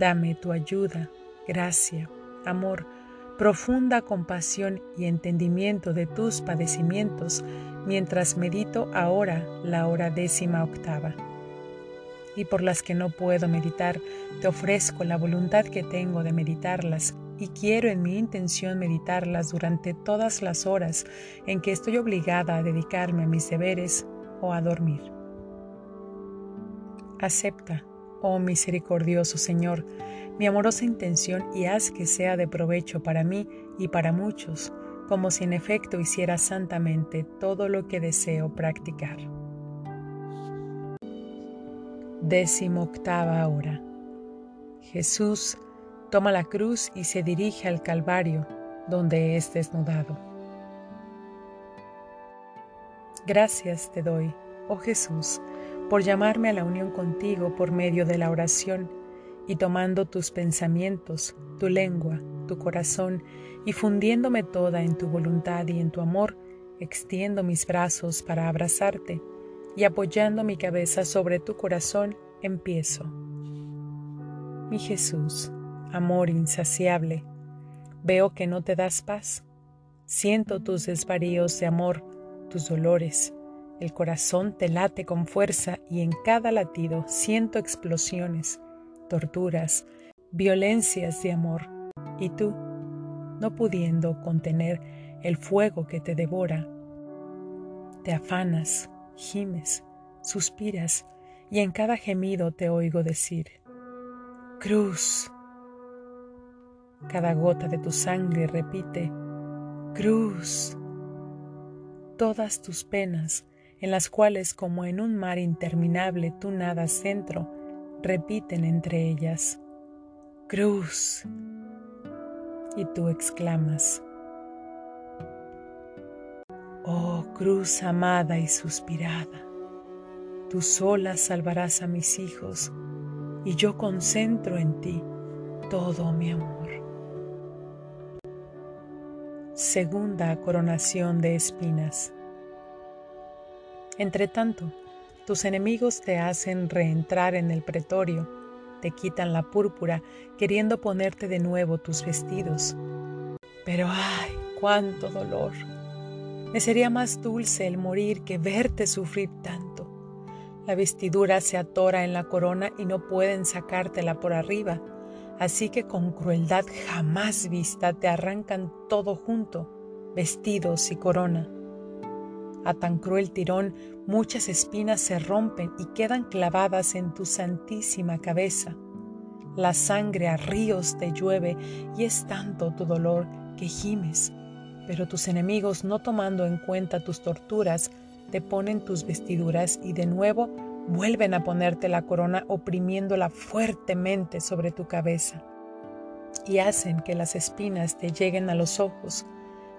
Dame tu ayuda, gracia, amor, profunda compasión y entendimiento de tus padecimientos mientras medito ahora la hora décima octava. Y por las que no puedo meditar, te ofrezco la voluntad que tengo de meditarlas y quiero en mi intención meditarlas durante todas las horas en que estoy obligada a dedicarme a mis deberes o a dormir. Acepta, oh misericordioso Señor, mi amorosa intención y haz que sea de provecho para mí y para muchos, como si en efecto hiciera santamente todo lo que deseo practicar. Décimo octava hora. Jesús toma la cruz y se dirige al Calvario, donde es desnudado. Gracias te doy, oh Jesús, por llamarme a la unión contigo por medio de la oración y tomando tus pensamientos, tu lengua, tu corazón y fundiéndome toda en tu voluntad y en tu amor, extiendo mis brazos para abrazarte y apoyando mi cabeza sobre tu corazón, empiezo. Mi Jesús, amor insaciable, veo que no te das paz. Siento tus desvaríos de amor, tus dolores, el corazón te late con fuerza y en cada latido siento explosiones, torturas, violencias de amor. Y tú, no pudiendo contener el fuego que te devora, te afanas, gimes, suspiras y en cada gemido te oigo decir, Cruz. Cada gota de tu sangre repite, Cruz. Todas tus penas, en las cuales como en un mar interminable tú nadas dentro, repiten entre ellas, Cruz. Y tú exclamas, Oh cruz amada y suspirada, tú sola salvarás a mis hijos, y yo concentro en ti todo mi amor. Segunda coronación de espinas. Entre tanto, tus enemigos te hacen reentrar en el pretorio, te quitan la púrpura queriendo ponerte de nuevo tus vestidos. Pero ay, cuánto dolor. Me sería más dulce el morir que verte sufrir tanto. La vestidura se atora en la corona y no pueden sacártela por arriba, así que con crueldad jamás vista te arrancan todo junto, vestidos y corona. A tan cruel tirón muchas espinas se rompen y quedan clavadas en tu santísima cabeza. La sangre a ríos te llueve y es tanto tu dolor que gimes, pero tus enemigos no tomando en cuenta tus torturas, te ponen tus vestiduras y de nuevo vuelven a ponerte la corona oprimiéndola fuertemente sobre tu cabeza. Y hacen que las espinas te lleguen a los ojos,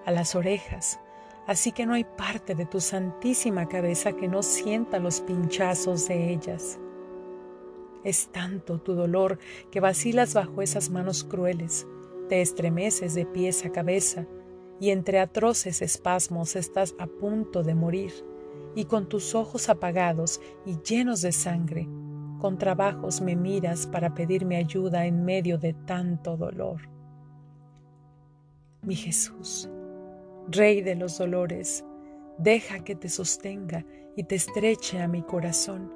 a las orejas, así que no hay parte de tu santísima cabeza que no sienta los pinchazos de ellas. Es tanto tu dolor que vacilas bajo esas manos crueles, te estremeces de pies a cabeza, y entre atroces espasmos estás a punto de morir, y con tus ojos apagados y llenos de sangre, con trabajos me miras para pedirme ayuda en medio de tanto dolor. Mi Jesús, Rey de los dolores, deja que te sostenga y te estreche a mi corazón.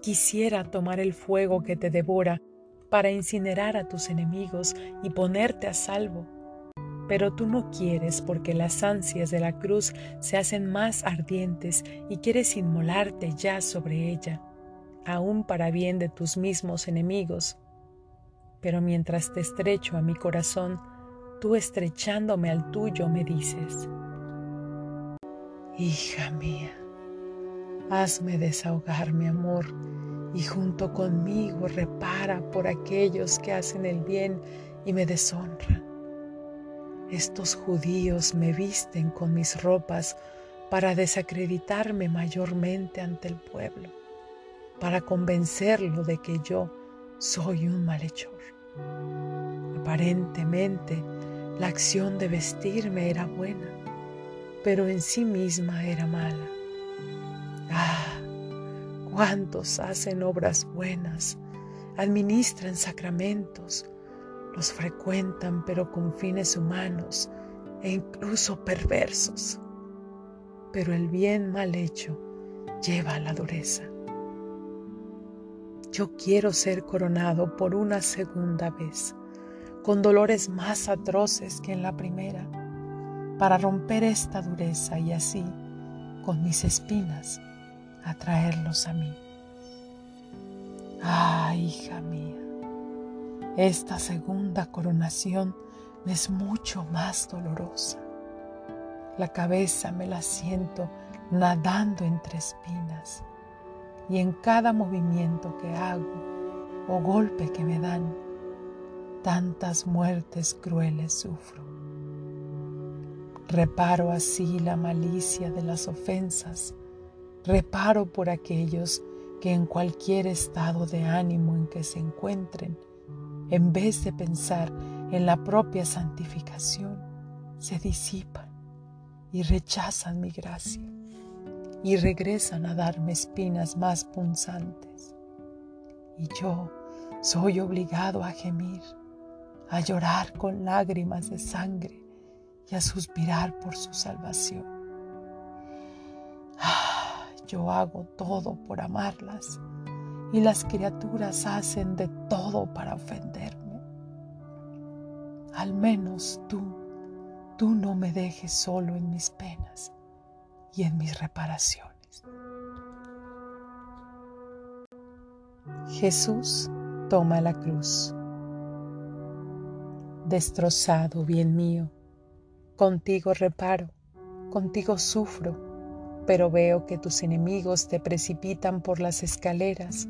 Quisiera tomar el fuego que te devora para incinerar a tus enemigos y ponerte a salvo, pero tú no quieres porque las ansias de la cruz se hacen más ardientes y quieres inmolarte ya sobre ella, aún para bien de tus mismos enemigos. Pero mientras te estrecho a mi corazón, tú estrechándome al tuyo me dices, Hija mía, hazme desahogar mi amor y junto conmigo repara por aquellos que hacen el bien y me deshonran. Estos judíos me visten con mis ropas para desacreditarme mayormente ante el pueblo, para convencerlo de que yo soy un malhechor. Aparentemente, la acción de vestirme era buena, pero en sí misma era mala. Ah, cuántos hacen obras buenas, administran sacramentos, los frecuentan pero con fines humanos e incluso perversos. Pero el bien mal hecho lleva a la dureza. Yo quiero ser coronado por una segunda vez, con dolores más atroces que en la primera, para romper esta dureza y así, con mis espinas, atraerlos a mí. Ah, hija mía, esta segunda coronación es mucho más dolorosa. La cabeza me la siento nadando entre espinas y en cada movimiento que hago o golpe que me dan, tantas muertes crueles sufro. Reparo así la malicia de las ofensas Reparo por aquellos que en cualquier estado de ánimo en que se encuentren, en vez de pensar en la propia santificación, se disipan y rechazan mi gracia y regresan a darme espinas más punzantes. Y yo soy obligado a gemir, a llorar con lágrimas de sangre y a suspirar por su salvación. Yo hago todo por amarlas y las criaturas hacen de todo para ofenderme. Al menos tú, tú no me dejes solo en mis penas y en mis reparaciones. Jesús toma la cruz. Destrozado, bien mío, contigo reparo, contigo sufro pero veo que tus enemigos te precipitan por las escaleras.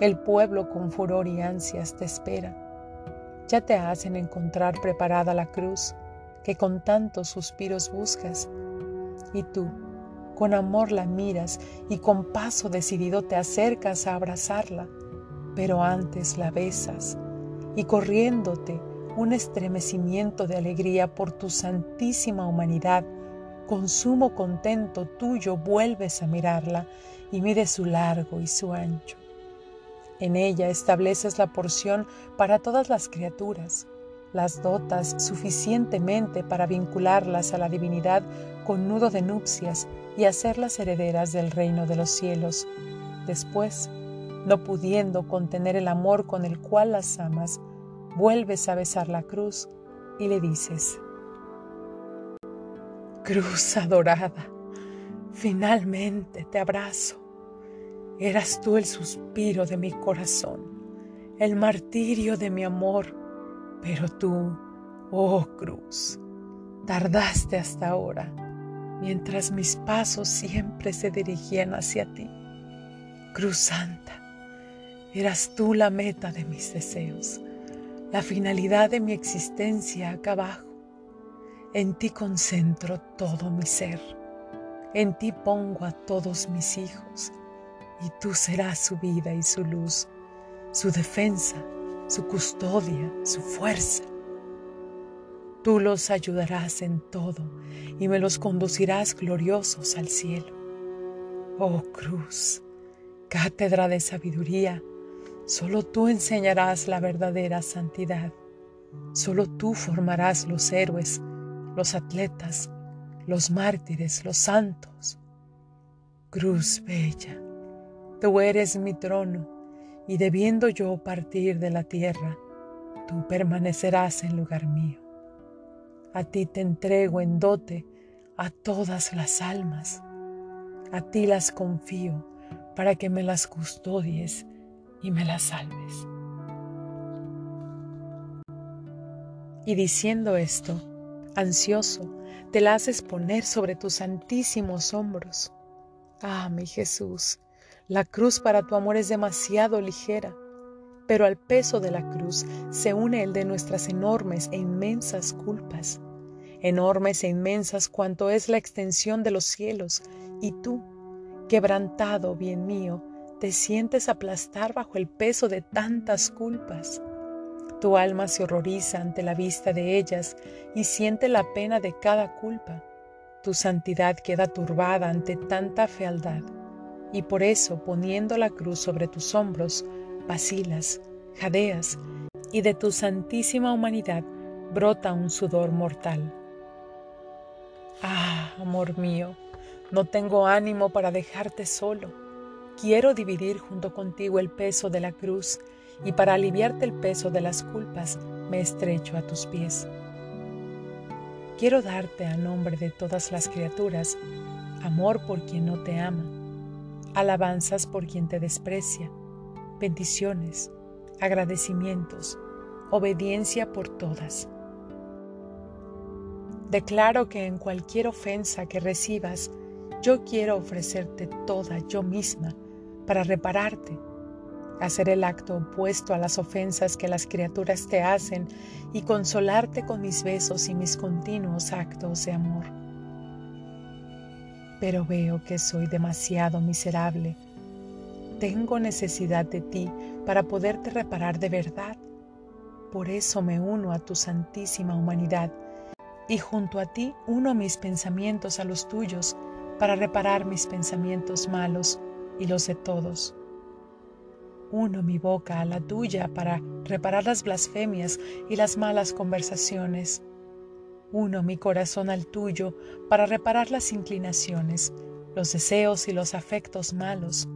El pueblo con furor y ansias te espera. Ya te hacen encontrar preparada la cruz que con tantos suspiros buscas. Y tú, con amor la miras y con paso decidido te acercas a abrazarla, pero antes la besas y corriéndote un estremecimiento de alegría por tu santísima humanidad con sumo contento tuyo vuelves a mirarla y mides su largo y su ancho. En ella estableces la porción para todas las criaturas, las dotas suficientemente para vincularlas a la divinidad con nudo de nupcias y hacerlas herederas del reino de los cielos. Después, no pudiendo contener el amor con el cual las amas, vuelves a besar la cruz y le dices, Cruz adorada, finalmente te abrazo. Eras tú el suspiro de mi corazón, el martirio de mi amor, pero tú, oh cruz, tardaste hasta ahora, mientras mis pasos siempre se dirigían hacia ti. Cruz Santa, eras tú la meta de mis deseos, la finalidad de mi existencia acá abajo en ti concentro todo mi ser. En ti pongo a todos mis hijos, y tú serás su vida y su luz, su defensa, su custodia, su fuerza. Tú los ayudarás en todo y me los conducirás gloriosos al cielo. Oh cruz, cátedra de sabiduría, solo tú enseñarás la verdadera santidad. Solo tú formarás los héroes los atletas, los mártires, los santos. Cruz bella, tú eres mi trono, y debiendo yo partir de la tierra, tú permanecerás en lugar mío. A ti te entrego en dote a todas las almas, a ti las confío para que me las custodies y me las salves. Y diciendo esto, ansioso, te la haces poner sobre tus santísimos hombros. Ah, mi Jesús, La cruz para tu amor es demasiado ligera, pero al peso de la cruz se une el de nuestras enormes e inmensas culpas, enormes e inmensas cuanto es la extensión de los cielos, y tú, quebrantado, bien mío, te sientes aplastar bajo el peso de tantas culpas. Tu alma se horroriza ante la vista de ellas y siente la pena de cada culpa. Tu santidad queda turbada ante tanta fealdad y por eso poniendo la cruz sobre tus hombros, vacilas, jadeas, y de tu santísima humanidad brota un sudor mortal. Ah, amor mío, no tengo ánimo para dejarte solo. Quiero dividir junto contigo el peso de la cruz y para aliviarte el peso de las culpas me estrecho a tus pies. Quiero darte a nombre de todas las criaturas amor por quien no te ama alabanzas por quien te desprecia, bendiciones, agradecimientos, obediencia por todas. Declaro que en cualquier ofensa que recibas, yo quiero ofrecerte toda yo misma para repararte, hacer el acto opuesto a las ofensas que las criaturas te hacen y consolarte con mis besos y mis continuos actos de amor pero veo que soy demasiado miserable. Tengo necesidad de ti para poderte reparar de verdad. Por eso me uno a tu santísima humanidad y junto a ti uno mis pensamientos a los tuyos para reparar mis pensamientos malos y los de todos. Uno mi boca a la tuya para reparar las blasfemias y las malas conversaciones uno mi corazón al tuyo para reparar las inclinaciones, los deseos y los afectos malos.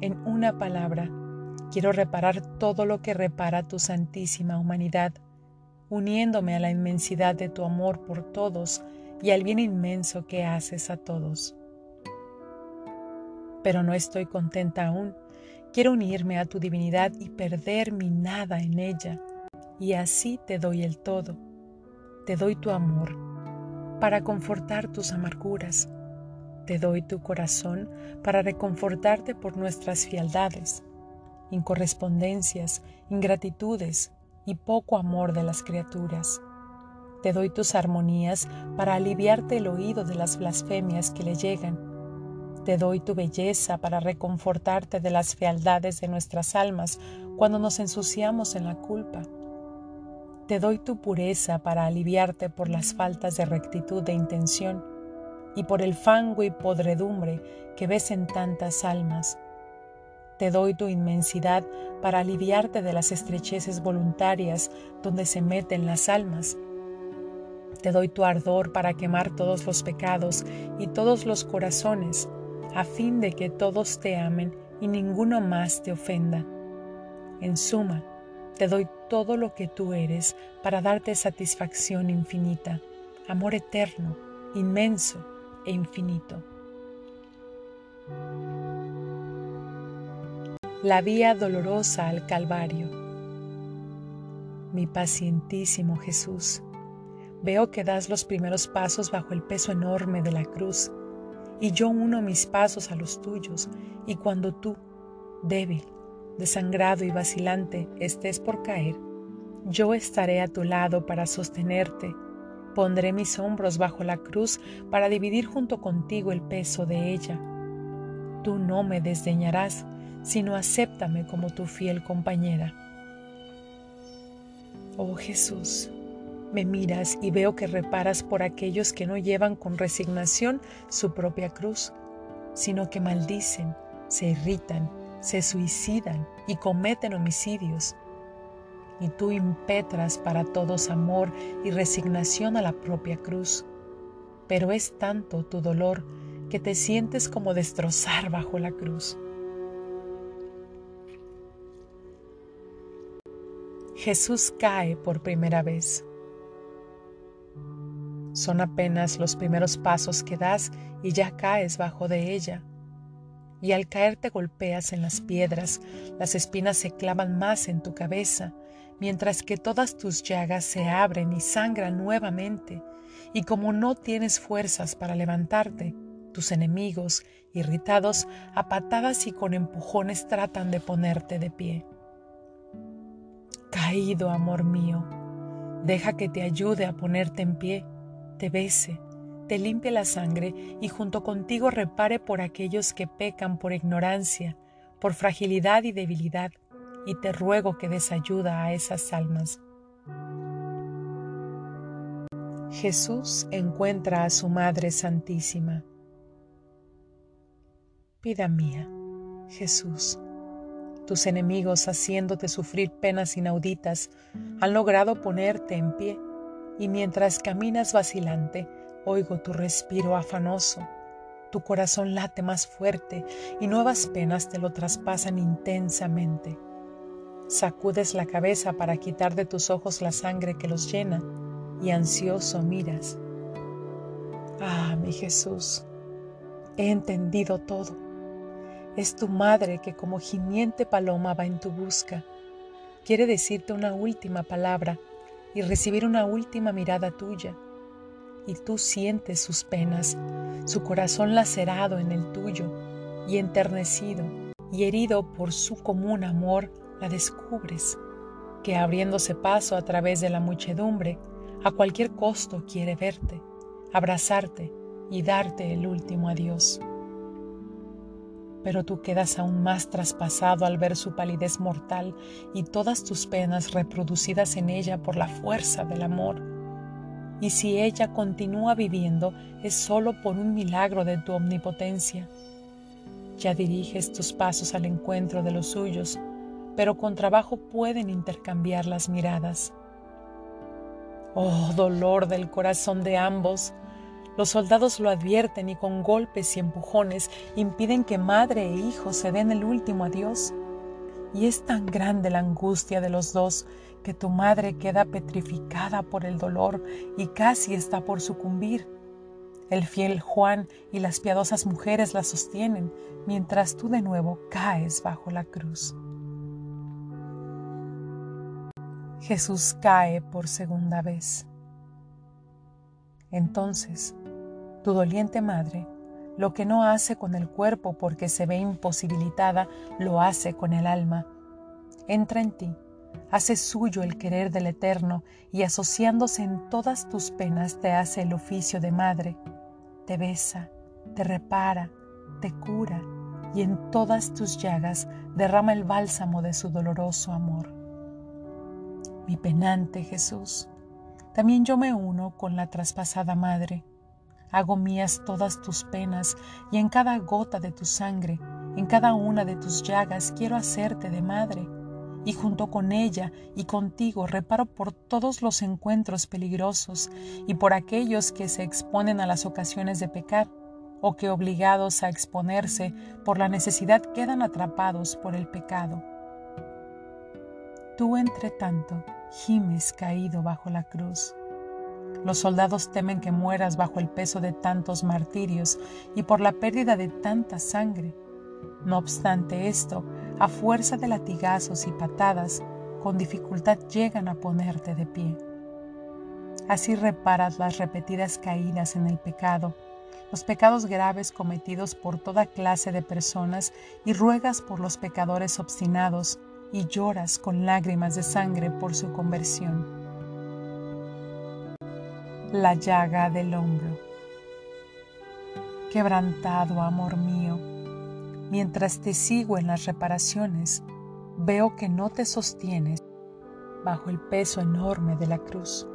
En una palabra, quiero reparar todo lo que repara tu santísima humanidad, uniéndome a la inmensidad de tu amor por todos y al bien inmenso que haces a todos. Pero no estoy contenta aún. Quiero unirme a tu divinidad y perder mi nada en ella, y así te doy el todo te doy tu amor para confortar tus amarguras. Te doy tu corazón para reconfortarte por nuestras fialdades, incorrespondencias, ingratitudes y poco amor de las criaturas. Te doy tus armonías para aliviarte el oído de las blasfemias que le llegan. Te doy tu belleza para reconfortarte de las fealdades de nuestras almas cuando nos ensuciamos en la culpa te doy tu pureza para aliviarte por las faltas de rectitud de intención y por el fango y podredumbre que ves en tantas almas. Te doy tu inmensidad para aliviarte de las estrecheces voluntarias donde se meten las almas. Te doy tu ardor para quemar todos los pecados y todos los corazones, a fin de que todos te amen y ninguno más te ofenda. En suma, te doy todo lo que tú eres para darte satisfacción infinita, amor eterno, inmenso e infinito. La vía dolorosa al Calvario. Mi pacientísimo Jesús, veo que das los primeros pasos bajo el peso enorme de la cruz, y yo uno mis pasos a los tuyos, y cuando tú, débil, desangrado y vacilante estés por caer, yo estaré a tu lado para sostenerte. Pondré mis hombros bajo la cruz para dividir junto contigo el peso de ella. Tú no me desdeñarás, sino acéptame como tu fiel compañera. Oh Jesús, me miras y veo que reparas por aquellos que no llevan con resignación su propia cruz, sino que maldicen, se irritan se suicidan y cometen homicidios. Y tú impetras para todos amor y resignación a la propia cruz. Pero es tanto tu dolor que te sientes como destrozar bajo la cruz. Jesús cae por primera vez. Son apenas los primeros pasos que das y ya caes bajo de ella. Y al caer te golpeas en las piedras, las espinas se clavan más en tu cabeza, mientras que todas tus llagas se abren y sangran nuevamente, y como no tienes fuerzas para levantarte, tus enemigos irritados, a patadas y con empujones tratan de ponerte de pie. Caído, amor mío, deja que te ayude a ponerte en pie, te bese, te limpie la sangre y junto contigo repare por aquellos que pecan por ignorancia, por fragilidad y debilidad, y te ruego que des ayuda a esas almas. Jesús encuentra a su Madre Santísima. Vida mía, Jesús, tus enemigos haciéndote sufrir penas inauditas han logrado ponerte en pie, y mientras caminas vacilante, oigo tu respiro afanoso, tu corazón late más fuerte y nuevas penas te lo traspasan intensamente. Sacudes la cabeza para quitar de tus ojos la sangre que los llena y ansioso miras. Ah, mi Jesús, he entendido todo. Es tu madre que como gimiente paloma va en tu busca. Quiere decirte una última palabra y recibir una última mirada tuya. Y tú sientes sus penas, su corazón lacerado en el tuyo y enternecido y herido por su común amor, la descubres, que abriéndose paso a través de la muchedumbre, a cualquier costo quiere verte, abrazarte y darte el último adiós. Pero tú quedas aún más traspasado al ver su palidez mortal y todas tus penas reproducidas en ella por la fuerza del amor. Y si ella continúa viviendo es solo por un milagro de tu omnipotencia. Ya diriges tus pasos al encuentro de los suyos, pero con trabajo pueden intercambiar las miradas. Oh, dolor del corazón de ambos. Los soldados lo advierten y con golpes y empujones impiden que madre e hijo se den el último adiós. Y es tan grande la angustia de los dos que tu madre queda petrificada por el dolor y casi está por sucumbir. El fiel Juan y las piadosas mujeres la sostienen, mientras tú de nuevo caes bajo la cruz. Jesús cae por segunda vez. Entonces, tu doliente madre, lo que no hace con el cuerpo porque se ve imposibilitada, lo hace con el alma. Entra en ti, hace suyo el querer del Eterno y asociándose en todas tus penas te hace el oficio de madre. Te besa, te repara, te cura y en todas tus llagas derrama el bálsamo de su doloroso amor mi penante Jesús. También yo me uno con la traspasada Madre. Hago mías todas tus penas y en cada gota de tu sangre, en cada una de tus llagas quiero hacerte de Madre. Y junto con ella y contigo reparo por todos los encuentros peligrosos y por aquellos que se exponen a las ocasiones de pecar o que obligados a exponerse por la necesidad quedan atrapados por el pecado. Tú, entre tanto, gimes caído bajo la cruz. Los soldados temen que mueras bajo el peso de tantos martirios y por la pérdida de tanta sangre. No obstante esto, a fuerza de latigazos y patadas, con dificultad llegan a ponerte de pie. Así reparas las repetidas caídas en el pecado, los pecados graves cometidos por toda clase de personas y ruegas por los pecadores obstinados y lloras con lágrimas de sangre por su conversión. La llaga del hombro. Quebrantado amor mío, mientras te sigo en las reparaciones, veo que no te sostienes bajo el peso enorme de la cruz.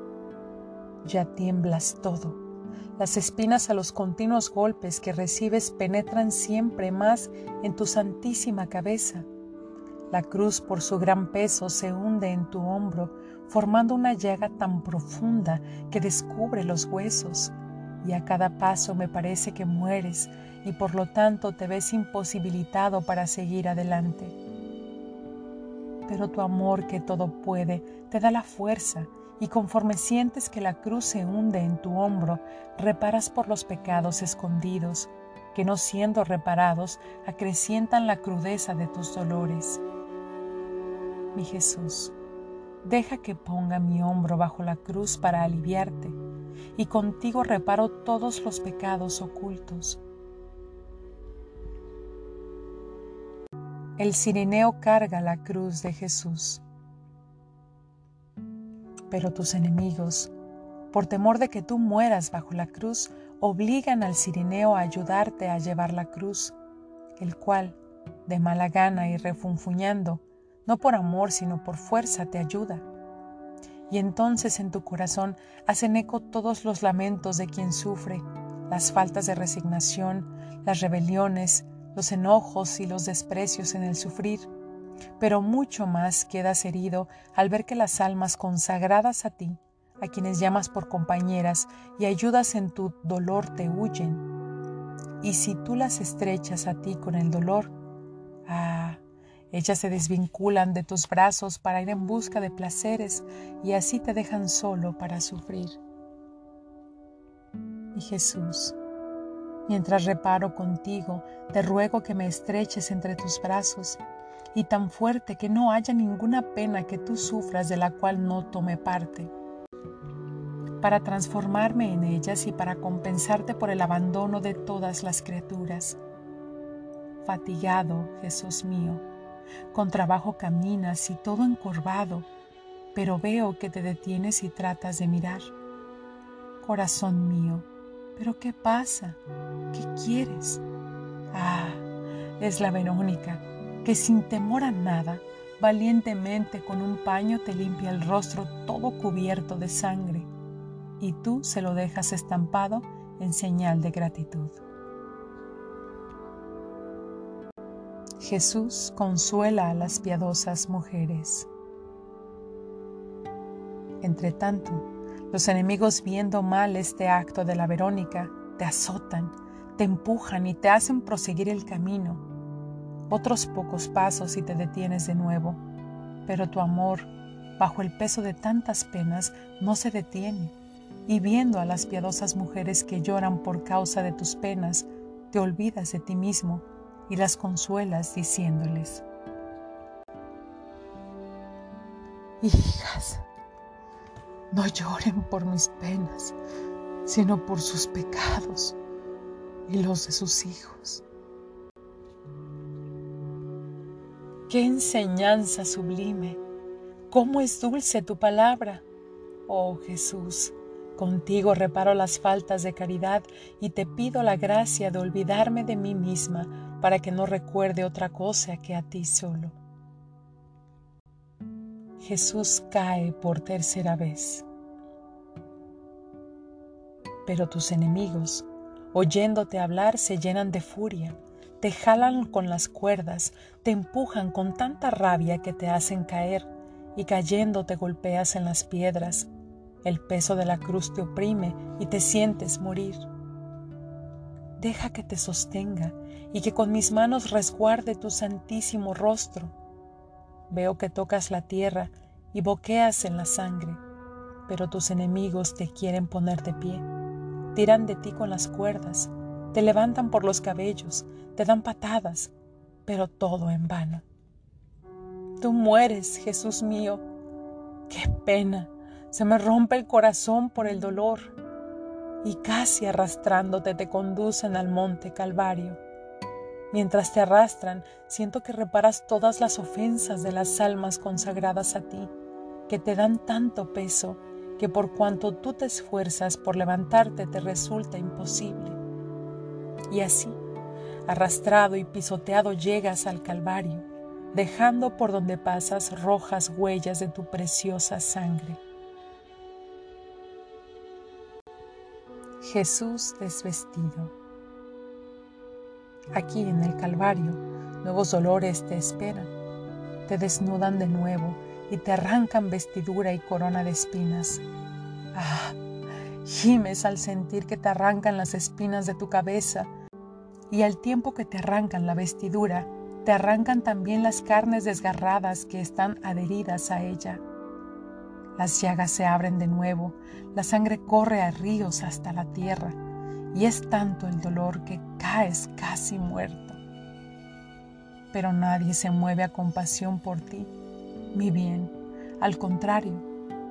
Ya tiemblas todo. Las espinas a los continuos golpes que recibes penetran siempre más en tu santísima cabeza la cruz por su gran peso se hunde en tu hombro, formando una llaga tan profunda que descubre los huesos, y a cada paso me parece que mueres y por lo tanto te ves imposibilitado para seguir adelante. Pero tu amor que todo puede te da la fuerza y conforme sientes que la cruz se hunde en tu hombro, reparas por los pecados escondidos, que no siendo reparados acrecientan la crudeza de tus dolores mi Jesús, deja que ponga mi hombro bajo la cruz para aliviarte, y contigo reparo todos los pecados ocultos. El cirineo carga la cruz de Jesús. Pero tus enemigos, por temor de que tú mueras bajo la cruz, obligan al cirineo a ayudarte a llevar la cruz, el cual, de mala gana y refunfuñando, no por amor sino por fuerza te ayuda. Y entonces en tu corazón hacen eco todos los lamentos de quien sufre, las faltas de resignación, las rebeliones, los enojos y los desprecios en el sufrir, pero mucho más quedas herido al ver que las almas consagradas a ti, a quienes llamas por compañeras y ayudas en tu dolor, te huyen. Y si tú las estrechas a ti con el dolor, ah, ellas se desvinculan de tus brazos para ir en busca de placeres y así te dejan solo para sufrir. Y Jesús, mientras reparo contigo, te ruego que me estreches entre tus brazos y tan fuerte que no haya ninguna pena que tú sufras de la cual no tome parte, para transformarme en ellas y para compensarte por el abandono de todas las criaturas. Fatigado, Jesús mío, con trabajo caminas y todo encorvado, pero veo que te detienes y tratas de mirar. Corazón mío, ¿pero qué pasa? ¿Qué quieres? Ah, es la Verónica que sin temor a nada, valientemente con un paño te limpia el rostro todo cubierto de sangre, y tú se lo dejas estampado en señal de gratitud. Jesús consuela a las piadosas mujeres. Entre tanto, los enemigos viendo mal este acto de la Verónica, te azotan, te empujan y te hacen proseguir el camino. Otros pocos pasos y te detienes de nuevo, pero tu amor, bajo el peso de tantas penas, no se detiene, y viendo a las piadosas mujeres que lloran por causa de tus penas, te olvidas de ti mismo y las consuelas diciéndoles, Hijas, no lloren por mis penas, sino por sus pecados y los de sus hijos. Qué enseñanza sublime, cómo es dulce tu palabra. Oh Jesús, contigo reparo las faltas de caridad y te pido la gracia de olvidarme de mí misma para que no recuerde otra cosa que a ti solo. Jesús cae por tercera vez. Pero tus enemigos, oyéndote hablar, se llenan de furia te jalan con las cuerdas, te empujan con tanta rabia que te hacen caer y cayendo te golpeas en las piedras. El peso de la cruz te oprime y te sientes morir. Deja que te sostenga y que con mis manos resguarde tu santísimo rostro. Veo que tocas la tierra y boqueas en la sangre, pero tus enemigos te quieren poner de pie. Tiran de ti con las cuerdas, te levantan por los cabellos, te dan patadas, pero todo en vano. Tú mueres, Jesús mío. Qué pena. Se me rompe el corazón por el dolor. Y casi arrastrándote te conducen al monte Calvario. Mientras te arrastran, siento que reparas todas las ofensas de las almas consagradas a ti, que te dan tanto peso que por cuanto tú te esfuerzas por levantarte te resulta imposible. Y así, arrastrado y pisoteado llegas al Calvario, dejando por donde pasas rojas huellas de tu preciosa sangre. Jesús desvestido. Aquí en el Calvario, nuevos dolores te esperan. Te desnudan de nuevo y te arrancan vestidura y corona de espinas. Ah, Gimes al sentir que te arrancan las espinas de tu cabeza y al tiempo que te arrancan la vestidura, te arrancan también las carnes desgarradas que están adheridas a ella. Las llagas se abren de nuevo, la sangre corre a ríos hasta la tierra y es tanto el dolor que caes casi muerto. Pero nadie se mueve a compasión por ti, mi bien, al contrario,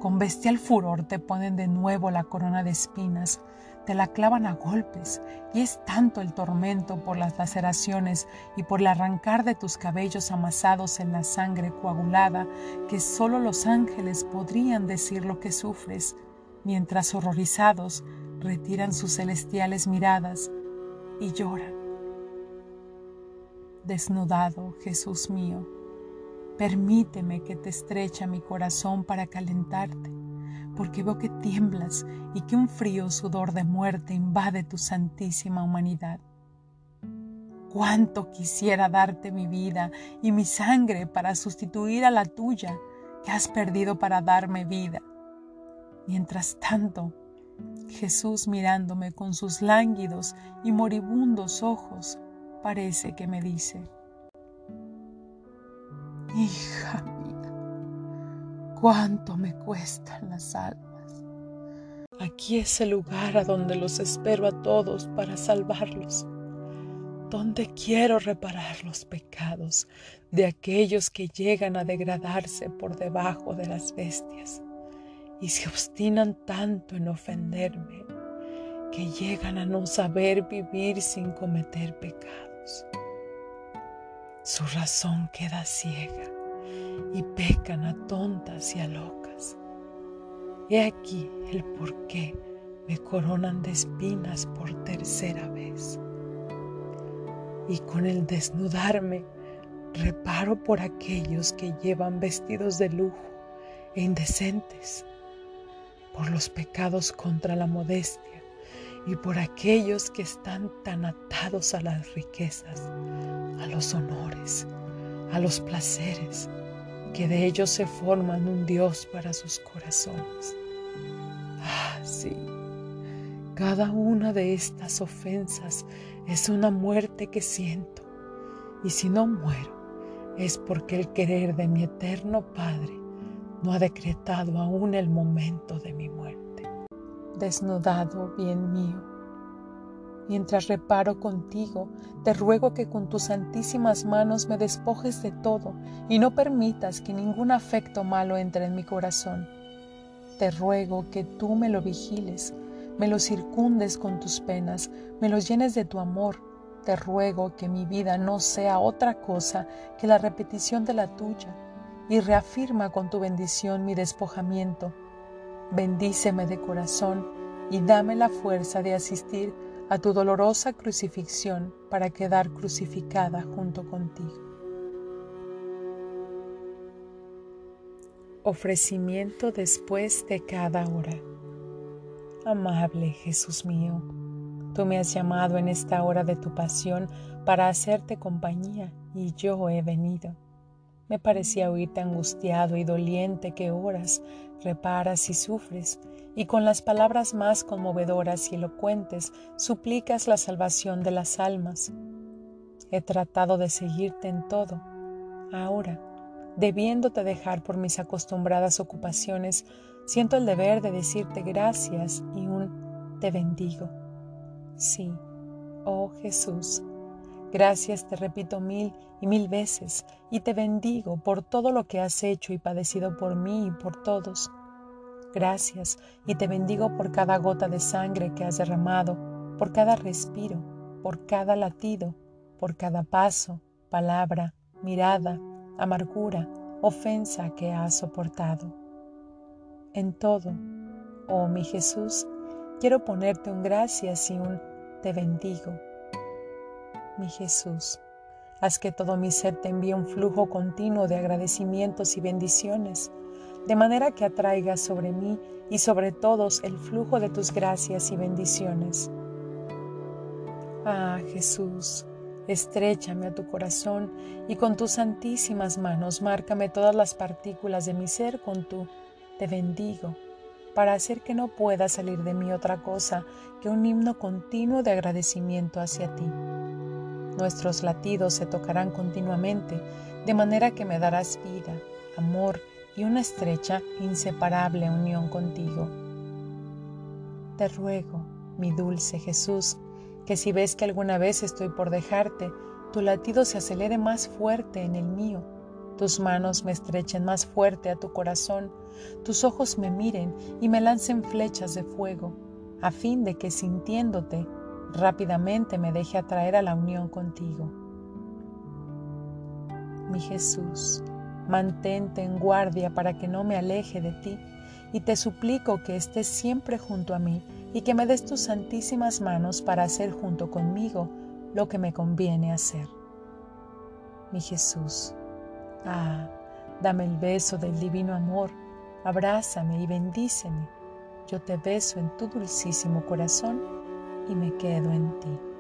con bestial furor te ponen de nuevo la corona de espinas, te la clavan a golpes y es tanto el tormento por las laceraciones y por el arrancar de tus cabellos amasados en la sangre coagulada que solo los ángeles podrían decir lo que sufres, mientras horrorizados retiran sus celestiales miradas y lloran. Desnudado, Jesús mío, permíteme que te estrecha mi corazón para calentarte porque veo que tiemblas y que un frío sudor de muerte invade tu santísima humanidad. Cuánto quisiera darte mi vida y mi sangre para sustituir a la tuya que has perdido para darme vida. Mientras tanto, Jesús mirándome con sus lánguidos y moribundos ojos, parece que me dice, Hija cuánto me cuestan las almas. Aquí es el lugar a donde los espero a todos para salvarlos, donde quiero reparar los pecados de aquellos que llegan a degradarse por debajo de las bestias y se obstinan tanto en ofenderme que llegan a no saber vivir sin cometer pecados. Su razón queda ciega y pecan a tontas y a locas. He aquí el por qué me coronan de espinas por tercera vez. Y con el desnudarme reparo por aquellos que llevan vestidos de lujo e indecentes, por los pecados contra la modestia y por aquellos que están tan atados a las riquezas, a los honores, a los placeres, que de ellos se forman un Dios para sus corazones. Ah, sí, cada una de estas ofensas es una muerte que siento, y si no muero, es porque el querer de mi eterno Padre no ha decretado aún el momento de mi muerte. Desnudado, bien mío, Mientras reparo contigo, te ruego que con tus santísimas manos me despojes de todo y no permitas que ningún afecto malo entre en mi corazón. Te ruego que tú me lo vigiles, me lo circundes con tus penas, me lo llenes de tu amor. Te ruego que mi vida no sea otra cosa que la repetición de la tuya y reafirma con tu bendición mi despojamiento. Bendíceme de corazón y dame la fuerza de asistir a tu dolorosa crucifixión para quedar crucificada junto contigo. Ofrecimiento después de cada hora. Amable Jesús mío, tú me has llamado en esta hora de tu pasión para hacerte compañía y yo he venido. Me parecía oírte angustiado y doliente que oras, reparas y sufres, y con las palabras más conmovedoras y elocuentes suplicas la salvación de las almas. He tratado de seguirte en todo. Ahora, debiéndote dejar por mis acostumbradas ocupaciones, siento el deber de decirte gracias y un te bendigo. Sí, oh Jesús, Gracias te repito mil y mil veces y te bendigo por todo lo que has hecho y padecido por mí y por todos. Gracias y te bendigo por cada gota de sangre que has derramado, por cada respiro, por cada latido, por cada paso, palabra, mirada, amargura, ofensa que has soportado. En todo, oh mi Jesús, quiero ponerte un gracias y un te bendigo mi Jesús. Haz que todo mi ser te envíe un flujo continuo de agradecimientos y bendiciones, de manera que atraiga sobre mí y sobre todos el flujo de tus gracias y bendiciones. Ah, Jesús, estrechame a tu corazón y con tus santísimas manos márcame todas las partículas de mi ser con tu te bendigo, para hacer que no pueda salir de mí otra cosa que un himno continuo de agradecimiento hacia ti. Nuestros latidos se tocarán continuamente, de manera que me darás vida, amor y una estrecha, inseparable unión contigo. Te ruego, mi dulce Jesús, que si ves que alguna vez estoy por dejarte, tu latido se acelere más fuerte en el mío, tus manos me estrechen más fuerte a tu corazón, tus ojos me miren y me lancen flechas de fuego, a fin de que sintiéndote rápidamente me deje atraer a la unión contigo. Mi Jesús, mantente en guardia para que no me aleje de ti y te suplico que estés siempre junto a mí y que me des tus santísimas manos para hacer junto conmigo lo que me conviene hacer. Mi Jesús, ah, dame el beso del divino amor, abrázame y bendíceme. Yo te beso en tu dulcísimo corazón y me quedo en ti.